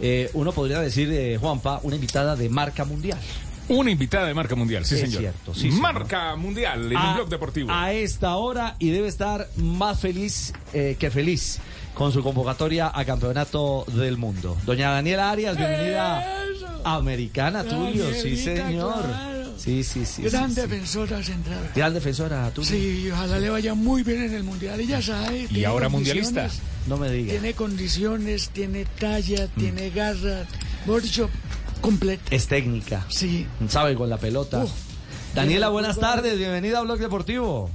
eh, uno podría decir, eh, Juanpa, una invitada de marca mundial. Una invitada de marca mundial, sí, Es señor. cierto, sí, señor. marca mundial en a, un blog deportivo. a esta hora y debe estar más feliz eh, que feliz con su convocatoria a campeonato del mundo. Doña Daniela Arias, bienvenida a Americana Tulio, sí señor. claro. Sí, sí, sí. Gran sí, sí. defensora central. Gran defensora Tulio. Sí, ojalá le vaya muy bien en el mundial. Ella sabe. tiene ahora mundialista. No me diga. Tiene condiciones, tiene talla, Mm. tiene garra. Mejor dicho, completa. Es técnica. Sí. Sabe con la pelota. Daniela, buenas tardes, bienvenida a Blog Deportivo.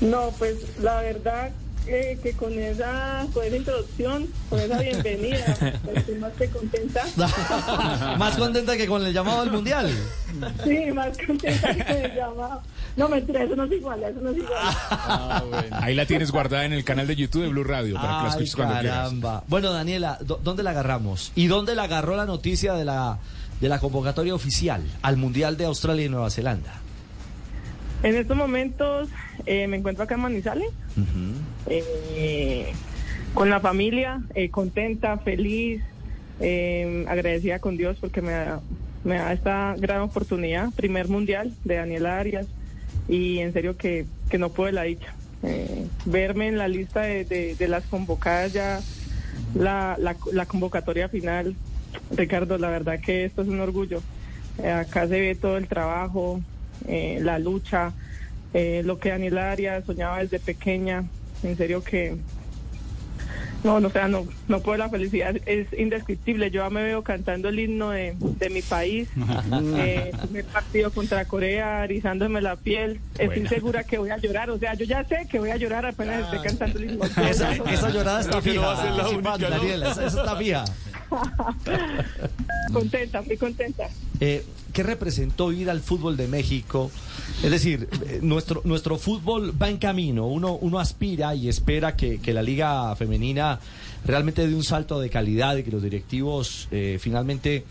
No, pues la verdad eh, que con esa, con esa introducción, con esa bienvenida, pues, estoy más que contenta. Más contenta que con el llamado al mundial. Sí, más contenta que con el llamado. No, mentira, eso no es igual, eso no es igual. Ahí la tienes guardada en el canal de YouTube de Blue Radio para que la escuches cuando quieras. caramba. Bueno, Daniela, ¿dó- ¿dónde la agarramos? ¿Y dónde la agarró la noticia de la, de la convocatoria oficial al Mundial de Australia y Nueva Zelanda? En estos momentos eh, me encuentro acá en Manizales, eh, con la familia, eh, contenta, feliz, eh, agradecida con Dios porque me da, me da esta gran oportunidad, primer mundial de Daniela Arias, y en serio que, que no puedo la dicha. Eh, verme en la lista de, de- de las convocadas ya, la, la, la convocatoria final, Ricardo, la verdad que esto es un orgullo. Acá se ve todo el trabajo, eh, la lucha, eh, lo que Daniela Arias soñaba desde pequeña. En serio que no, no, o sea, no, no puedo, la felicidad es indescriptible. Yo ya me veo cantando el himno de, de mi país, eh, me partido contra Corea, erizándome la piel. Estoy segura que voy a llorar, o sea, yo ya sé que voy a llorar apenas esté cantando el himno. Esa, esa llorada está Creo que no va a fija. ser la Chimán, única, ¿no? Esa, esa está fija. contenta, muy contenta. Eh, ¿Qué representó ir al fútbol de México? Es decir, eh, nuestro, nuestro fútbol va en camino, uno, uno aspira y espera que, que la liga femenina realmente dé un salto de calidad y que los directivos eh, finalmente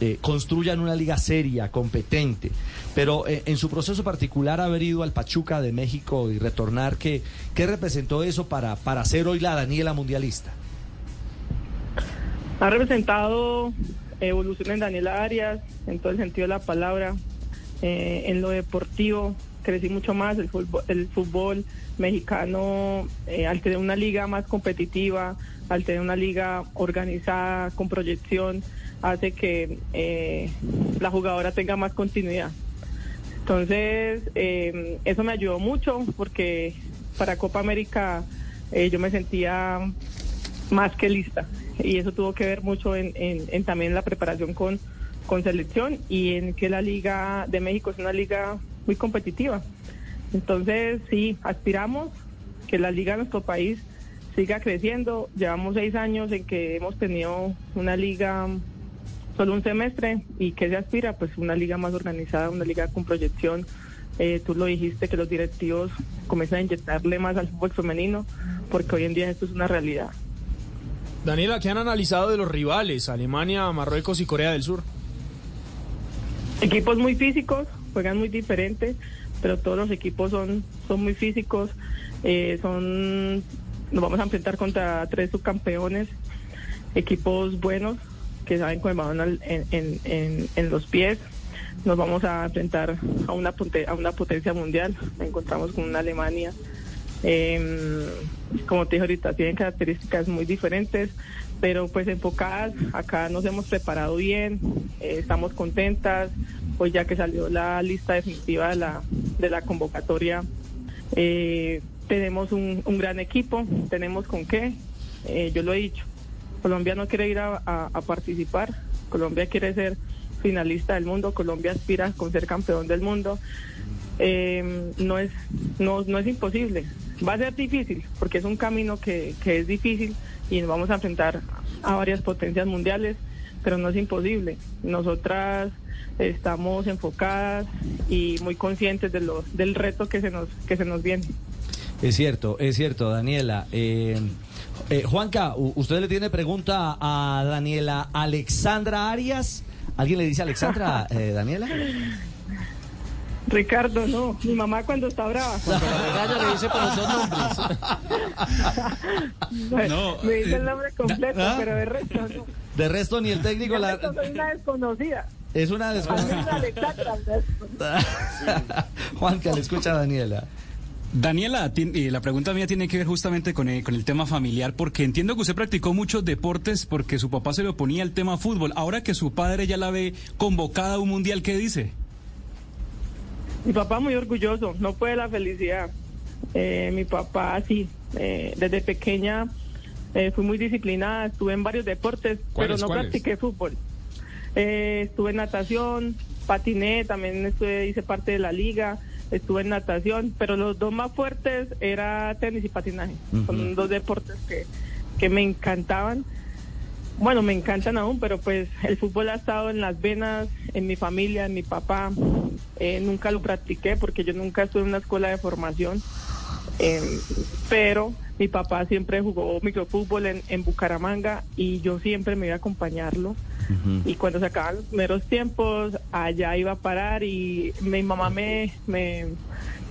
eh, construyan una liga seria, competente. Pero eh, en su proceso particular, haber ido al Pachuca de México y retornar, ¿qué, qué representó eso para, para ser hoy la Daniela mundialista? Ha representado evolución en Daniela Arias, en todo el sentido de la palabra, eh, en lo deportivo, crecí mucho más, el fútbol, el fútbol mexicano, eh, al tener una liga más competitiva, al tener una liga organizada, con proyección, hace que eh, la jugadora tenga más continuidad. Entonces, eh, eso me ayudó mucho porque para Copa América eh, yo me sentía más que lista y eso tuvo que ver mucho en, también la preparación con, con selección y en que la Liga de México es una liga muy competitiva. Entonces, sí, aspiramos que la liga de nuestro país siga creciendo. Llevamos seis años en que hemos tenido una liga solo un semestre y que se aspira pues una liga más organizada, una liga con proyección. Eh, tú lo dijiste que los directivos comienzan a inyectarle más al fútbol femenino porque hoy en día esto es una realidad. Daniela, ¿qué han analizado de los rivales? Alemania, Marruecos y Corea del Sur. Equipos muy físicos, juegan muy diferentes, pero todos los equipos son, son muy físicos. eh, son, nos vamos a enfrentar contra tres subcampeones, equipos buenos que saben con el balón al- en, en- en- en los pies. Nos vamos a enfrentar a una, a una potencia mundial. Nos encontramos con una Alemania. Eh, como te dije ahorita, tienen características muy diferentes, pero pues enfocadas. Acá nos hemos preparado bien, eh, estamos contentas. Hoy ya que salió la lista definitiva de la, de la convocatoria, eh, tenemos un, un gran equipo, tenemos con qué. Eh, yo lo he dicho, Colombia no quiere ir a, a- a participar, Colombia quiere ser finalista del mundo, Colombia aspira con ser campeón del mundo. Eh, no es no, no es imposible, va a ser difícil porque es un camino que, que es difícil y nos vamos a enfrentar a varias potencias mundiales, pero no es imposible. Nosotras estamos enfocadas y muy conscientes de lo, del reto que se nos que se nos viene. Es cierto, es cierto, Daniela. Eh, eh, Juanca, ¿usted le tiene pregunta a Daniela Alexandra Arias? ¿Alguien le dice Alexandra, eh, Daniela? Ricardo, no. Mi mamá cuando está brava. Regaña le dice por los dos nombres. No, me dice el eh, nombre completo, ¿ah? pero de resto no. De resto, ni el técnico De la... resto soy una desconocida. es una desconocida. la. Juan, que le escucha a Daniela. Daniela, eh, la pregunta mía tiene que ver justamente con el, con el tema familiar, porque entiendo que usted practicó muchos deportes porque su papá se le oponía al tema fútbol. Ahora que su padre ya la ve convocada a un mundial, ¿qué dice? Mi papá muy orgulloso, no puede la felicidad. Eh, mi papá sí, eh, desde pequeña eh, fui muy disciplinada, estuve en varios deportes, pero ¿Cuáles, no cuáles? practiqué fútbol. Eh, estuve en natación, patiné, también estuve, hice parte de la liga, estuve en natación, pero los dos más fuertes era tenis y patinaje. Son dos deportes que, que me encantaban. Bueno, me encantan aún, pero pues el fútbol ha estado en las venas, en mi familia, en mi papá. Eh, nunca lo practiqué porque yo nunca estuve en una escuela de formación. Eh, pero mi papá siempre jugó microfútbol en, en Bucaramanga y yo siempre me iba a acompañarlo. Y cuando se acaban los primeros tiempos, allá iba a parar y mi mamá me, me,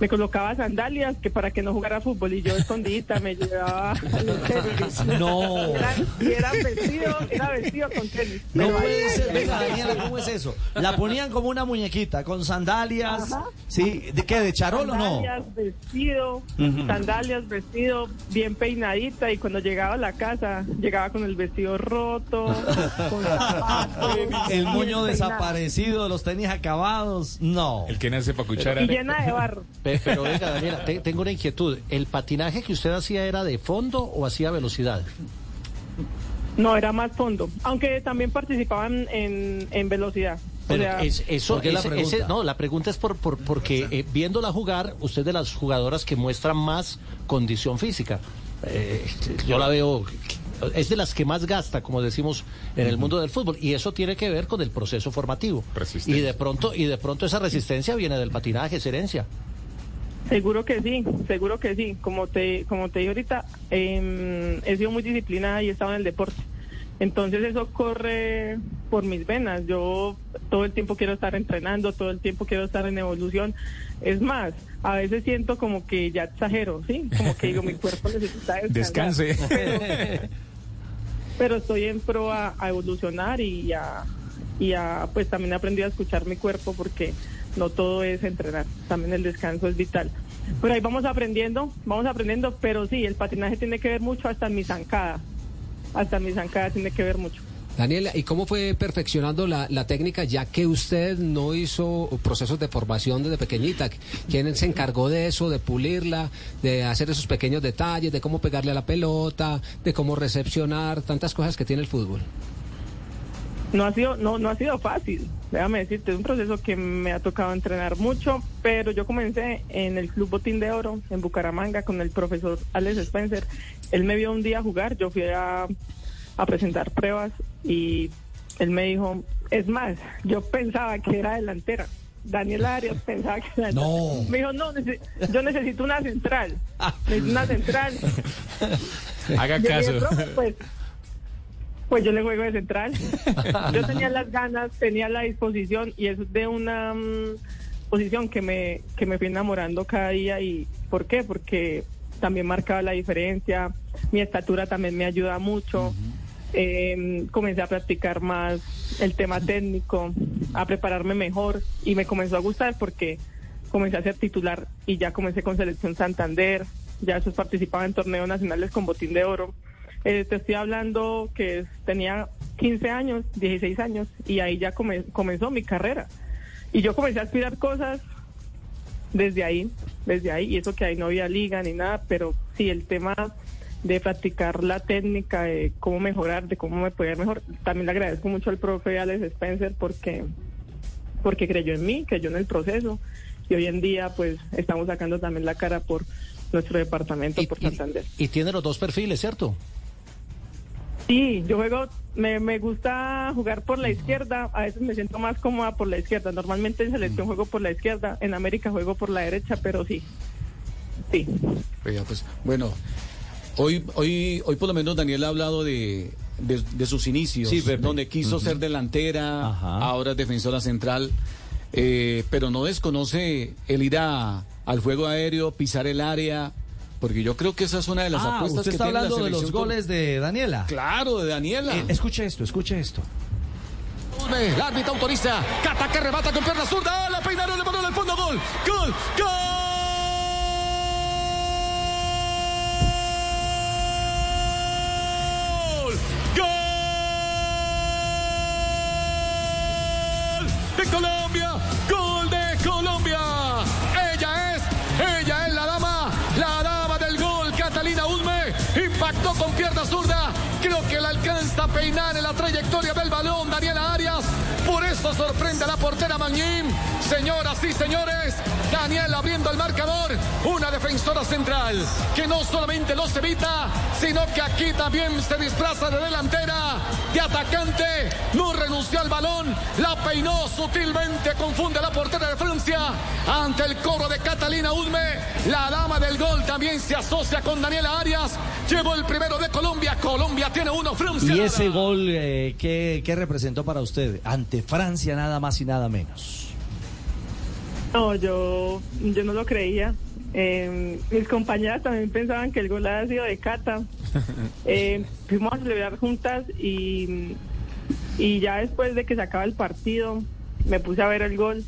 me colocaba sandalias que para que no jugara fútbol y yo escondidita me llevaba los tenis. No. Era, y era vestido, era vestido con tenis. No puede ahí- ser, venga Daniela, ¿cómo es eso? La ponían como una muñequita, con sandalias, Ajá. ¿sí? ¿De qué? ¿De charol o no? Sandalias, vestido, sandalias, vestido, bien peinadita y cuando llegaba a la casa llegaba con el vestido roto, con zapatos, El moño desaparecido, los tenis acabados, no. El que nace para cuchara. y llena de barro. Pe- Pero venga, Daniela, te- tengo una inquietud. ¿El patinaje que usted hacía era de fondo o hacía velocidad? No, era más fondo, aunque también participaban en, en velocidad. O Pero sea, es- eso, ¿por qué la ese- pregunta? ese- no, la pregunta es por, por- porque eh, viéndola jugar, usted es de las jugadoras que muestran más condición física. Eh, yo la veo, es de las que más gasta, como decimos en el mundo del fútbol, y eso tiene que ver con el proceso formativo. Resistencia. Y de pronto, y de pronto esa resistencia viene del patinaje, es herencia. Seguro que sí, seguro que sí. Como te, como te dije ahorita, em, he sido muy disciplinada y he estado en el deporte. Entonces eso corre por mis venas. Yo todo el tiempo quiero estar entrenando, todo el tiempo quiero estar en evolución. Es más, a veces siento como que ya exagero, ¿sí? Como que digo, mi cuerpo necesita descansar. Descanse. Pero, pero estoy en pro a, evolucionar y a, y a, pues también he aprendido a escuchar mi cuerpo porque no todo es entrenar, también el descanso es vital. Pero ahí vamos aprendiendo, vamos aprendiendo, pero sí, el patinaje tiene que ver mucho hasta en mi zancada, hasta en mi zancada tiene que ver mucho. Daniela, ¿y cómo fue perfeccionando la, la técnica ya que usted no hizo procesos de formación desde pequeñita? ¿Quién se encargó de eso, de pulirla, de hacer esos pequeños detalles, de cómo pegarle a la pelota, de cómo recepcionar, tantas cosas que tiene el fútbol? No ha sido, no, no ha sido fácil, déjame decirte, es un proceso que me ha tocado entrenar mucho, pero yo comencé en el Club Botín de Oro, en Bucaramanga, con el profesor Alex Spencer. Él me vio un día jugar, yo fui a, a presentar pruebas y él me dijo, es más, yo pensaba que era delantera. Daniel Arias pensaba que era delantera. No. Me dijo, no, yo necesito una central. Necesito una central. Haga Yo caso. dije, "Profe, pues, pues yo le juego de central. Yo tenía las ganas, tenía la disposición y es de una mm, posición que me, que me fui enamorando cada día. ¿Y por qué? Porque también marcaba la diferencia, mi estatura también me ayuda mucho. Eh, comencé a practicar más el tema técnico, a prepararme mejor y me comenzó a gustar porque comencé a ser titular y ya comencé con Selección Santander, ya participaba en torneos nacionales con Botín de Oro. Eh, te estoy hablando que tenía 15 años, 16 años y ahí ya come- comenzó mi carrera. Y yo comencé a aspirar cosas desde ahí, desde ahí, y eso que ahí no había liga ni nada, pero sí, el tema de practicar la técnica, de cómo mejorar, de cómo me puede ir mejor. También le agradezco mucho al profe Alex Spencer porque, porque creyó en mí, creyó en el proceso, y hoy en día pues estamos sacando también la cara por nuestro departamento, Y, por y- Santander. y tiene los dos perfiles, ¿cierto? Sí, yo juego, me, me gusta jugar por la izquierda, a veces me siento más cómoda por la izquierda. Normalmente en selección juego por la izquierda, en América juego por la derecha, pero sí. Sí. Oiga, pues, bueno, hoy, hoy, hoy por lo menos Daniel ha hablado de, de, de sus inicios, Sí, donde quiso ser delantera, Ajá. ahora es defensora central. eh, pero no desconoce el ir a- al juego aéreo, pisar el área, porque yo creo que esa es una de las Ah, apuestas usted que está tiene la hablando de los goles de Daniela. Claro, de Daniela. Eh, escuche esto, escuche esto. El árbitro autoriza. Cata que remata con pierna zurda. La peinaron, le paró el fondo. Gol. Gol. Gol. La alcanza a peinar en la trayectoria del balón Daniela Arias. Por eso sorprende a la portera Magnín. Señoras y señores, Daniela abriendo el marcador. Una defensora central que no solamente los evita, sino que aquí también se disfraza de delantera, de atacante. No renunció al balón, la peinó sutilmente, confunde a la portera de Francia. Ante el coro de Catalina Ulme, la dama del gol también se asocia con Daniela Arias. Llevó el primero de Colombia. Colombia tiene uno, Francia. Y ese gol, eh, ¿qué, qué representó para usted? Ante Francia, nada más y nada menos. No, yo, yo no lo creía. Eh, mis compañeras también pensaban que el gol había sido de Cata. Eh, fuimos a celebrar juntas y, y ya después de que se acaba el partido, me puse a ver el gol.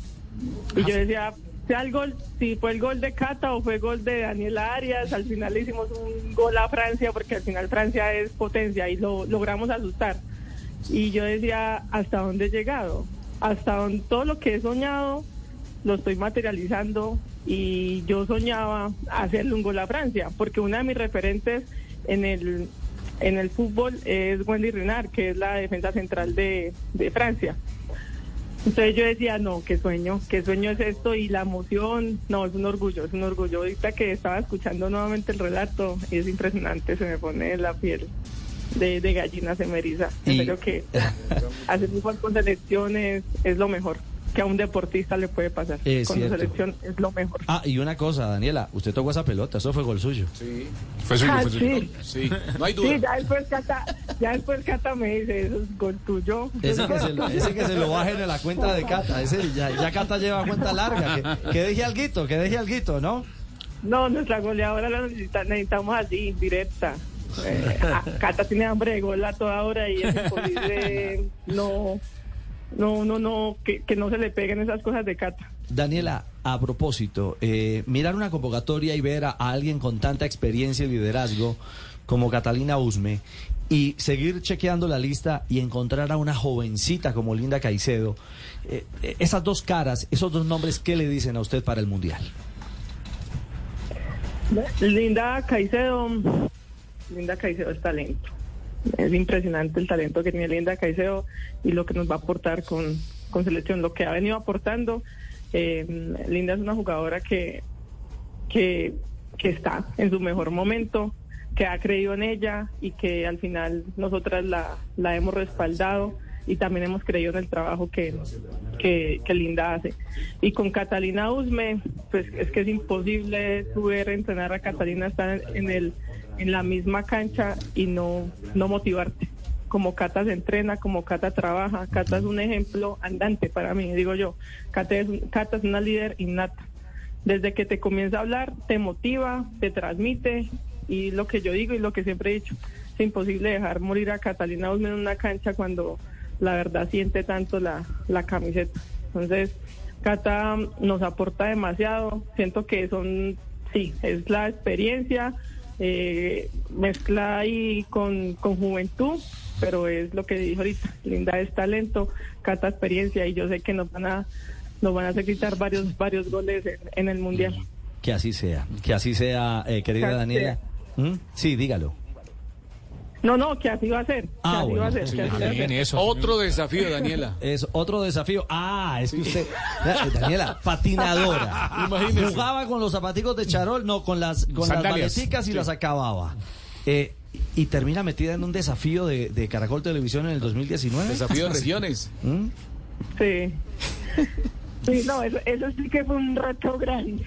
Y yo decía, sea el gol, si fue el gol de Cata o fue el gol de Daniela Arias, al final le hicimos un gol a Francia porque al final Francia es potencia y lo logramos asustar. Y yo decía, ¿hasta dónde he llegado? Hasta donde todo lo que he soñado lo estoy materializando y yo soñaba hacerle un gol a Francia, porque una de mis referentes en el, en el fútbol es Wendy Renard, que es la defensa central de, de Francia. Entonces yo decía, no, qué sueño, qué sueño es esto y la emoción, no, es un orgullo, es un orgullo. Ahorita que estaba escuchando nuevamente el relato, es impresionante, se me pone la piel de, de gallina, se me eriza. Y- serio que hacer fútbol con selecciones es lo mejor que a un deportista le puede pasar. Es con la selección es lo mejor. Ah, y una cosa, Daniela, usted tocó esa pelota, eso fue gol suyo. Sí, Fue suyo, Ah, fue suyo. sí. sí, no hay duda. Sí, ya después Cata, ya después Cata me dice, eso es gol tuyo. Ese que, se, lo- ese que se lo bajen en la cuenta de Cata, ese ya, ya Cata lleva cuenta larga, que, que deje alguito, que deje alguito, ¿no? No, nuestra goleadora la necesita- necesitamos así, directa. Eh, Cata tiene hambre de gol a toda hora y es imposible no, no, no, no, que, que no se le peguen esas cosas de Cata. Daniela, a propósito, eh, mirar una convocatoria y ver a, a alguien con tanta experiencia y liderazgo como Catalina Usme y seguir chequeando la lista y encontrar a una jovencita como Linda Caicedo, eh, eh, esas dos caras, esos dos nombres, ¿qué le dicen a usted para el Mundial? Linda Caicedo, Linda Caicedo es talento. Es impresionante el talento que tiene Linda Caicedo y lo que nos va a aportar con, con selección, lo que ha venido aportando. Eh, Linda es una jugadora que, que, que está en su mejor momento, que ha creído en ella y que al final nosotras la, la hemos respaldado y también hemos creído en el trabajo que, que, que Linda hace. Y con Catalina Usme, pues es que es imposible ver entrenar a Catalina estar en, el, en la misma cancha y no, no motivarte. Como Cata se entrena, como Cata trabaja, Cata es un ejemplo andante para mí, digo yo. Cata es, Cata es una líder innata. Desde que te comienza a hablar, te motiva, te transmite y lo que yo digo y lo que siempre he dicho, es imposible dejar morir a Catalina Usme en una cancha cuando la verdad siente tanto la, la camiseta. Entonces, Cata nos aporta demasiado. Siento que son, sí, es la experiencia eh, mezclada ahí con, con juventud, pero es lo que dijo ahorita. Linda es talento, Cata experiencia y yo sé que nos van a nos van a hacer quitar varios varios goles en, en el mundial. Que así sea, que así sea, eh, querida Daniela. ¿Mm? Sí, dígalo. No, no, que así va a ser. Que Ah, así bueno. va a ser. Sí, que así va a bien, ser. eso. Otro desafío, Daniela. Es otro desafío. Ah, es que usted, Eh, Daniela, patinadora. Jugaba con los zapaticos de charol, no, con las, con las maleticas y las acababa. Eh, y termina metida en un desafío de, de Caracol Televisión en el 2019. Desafío de regiones. ¿Mm? Sí. Sí, no, eso, eso sí que fue un reto grande.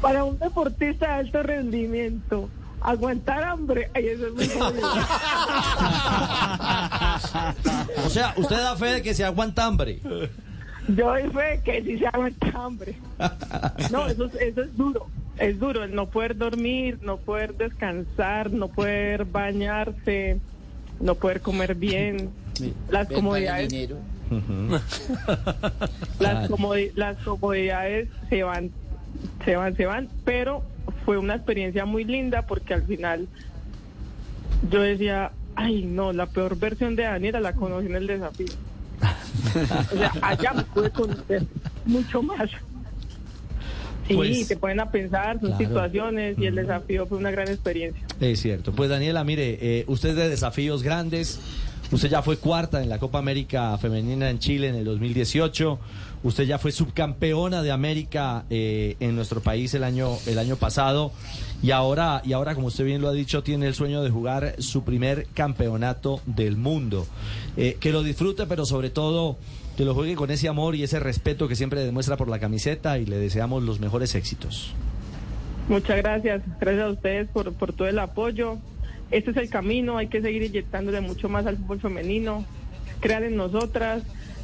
Para un deportista de alto rendimiento, aguantar hambre, ay, eso es muy. O sea, usted da fe de que se aguanta hambre. Yo doy fe que sí se aguanta hambre. No, eso, es- eso es duro. Es duro el no poder dormir, no poder descansar, no poder bañarse, no poder comer bien. Las comodidades, las, comodi- las comodidades se van, se van, se van, pero fue una experiencia muy linda porque al final yo decía, ay no, la peor versión de Daniela la conocí en el desafío. O sea, allá me pude conocer mucho más. Sí, Pues, te ponen a pensar, son claro. situaciones y el desafío fue una gran experiencia. Es cierto. Pues Daniela, mire, eh, usted es de desafíos grandes. Usted ya fue cuarta en la Copa América Femenina en Chile en el 2018. Usted ya fue subcampeona de América eh, en nuestro país el año el año pasado y ahora y ahora como usted bien lo ha dicho tiene el sueño de jugar su primer campeonato del mundo. Eh, que lo disfrute, pero sobre todo que lo juegue con ese amor y ese respeto que siempre demuestra por la camiseta y le deseamos los mejores éxitos. Muchas gracias, gracias a ustedes por, por todo el apoyo. Este es el camino, hay que seguir inyectándole mucho más al fútbol femenino. Crean en nosotras,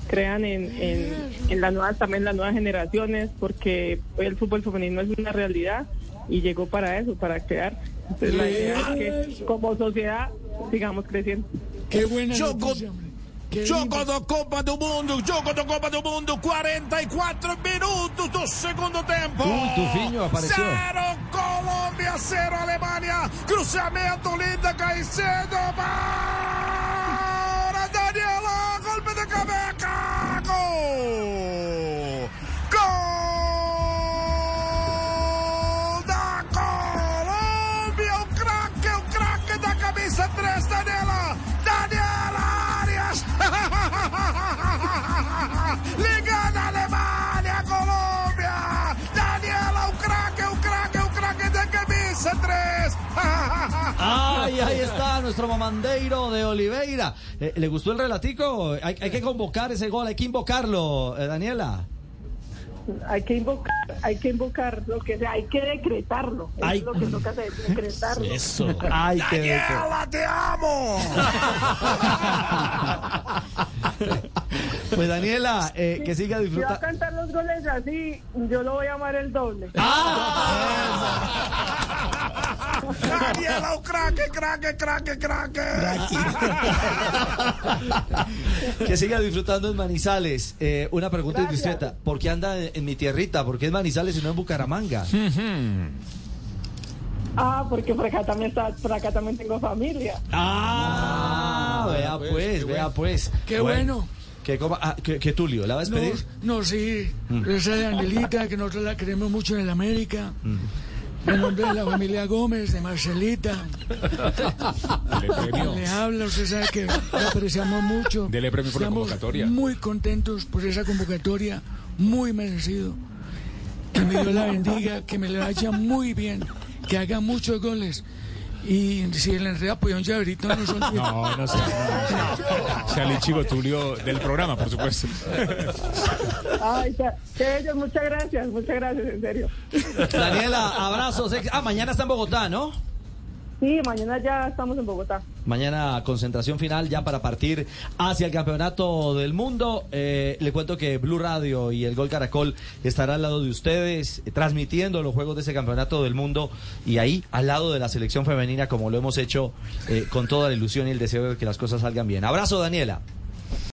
crean en, en, en las nuevas, también las nuevas generaciones, porque hoy el fútbol femenino es una realidad y llegó para eso, para crear. Entonces la idea es que como sociedad sigamos creciendo. Qué buena noticia, hombre. Jogo da Copa do Mundo, jogo da Copa do Mundo, 44 minutos do segundo tempo. Uy, Tufinho apareció. Zero Colômbia, zero Alemanha. Cruzamento linda, Caicedo para mamandeiro de Oliveira! Eh, ¿Le gustó el relatico? Hay, hay que convocar ese gol, hay que invocarlo, eh, Daniela. Hay que invocar, hay que invocar lo que sea, hay que decretarlo. Eso Ay. es lo que toca hacer, decretarlo. Eso. ¡Ay! Daniela, te amo. Pues Daniela, eh, que siga Si va a disfrutando. cantar los goles así, yo lo voy a amar el doble. Craque, craque, craque, craque. Que siga disfrutando en Manizales. Eh, una pregunta Gracias. indiscreta. ¿Por qué anda en mi tierrita? ¿Por qué es Manizales y no en Bucaramanga? Ah, porque por acá también está, por acá también tengo familia. Ah, vea pues, vea pues. Qué bueno. Que, coma- ah, que, que Tulio, ¿la va a No, despedir? no, sí. Mm. Esa de Angelita, que nosotros la queremos mucho en el América. En nombre de la familia Gómez, de Marcelita. Dele premio. Le habla, usted sabe que la apreciamos mucho. Dele premio por la Estamos convocatoria. Muy contentos por esa convocatoria, muy merecido. Que me Dios la bendiga, que me le vaya muy bien, que haga muchos goles. Y si el enreda apoya un llaverito, no son No, no sea, no, Tulio del programa, por supuesto. Ay, qué bello, muchas gracias, muchas gracias, en serio. Daniela, abrazos. Ah, mañana está en Bogotá, ¿no? Sí, mañana ya estamos en Bogotá. Mañana concentración final ya para partir hacia el campeonato del mundo. Eh, le cuento que Blue Radio y el Gol Caracol estará al lado de ustedes eh, transmitiendo los juegos de ese campeonato del mundo y ahí al lado de la selección femenina como lo hemos hecho eh, con toda la ilusión y el deseo de que las cosas salgan bien. Abrazo Daniela.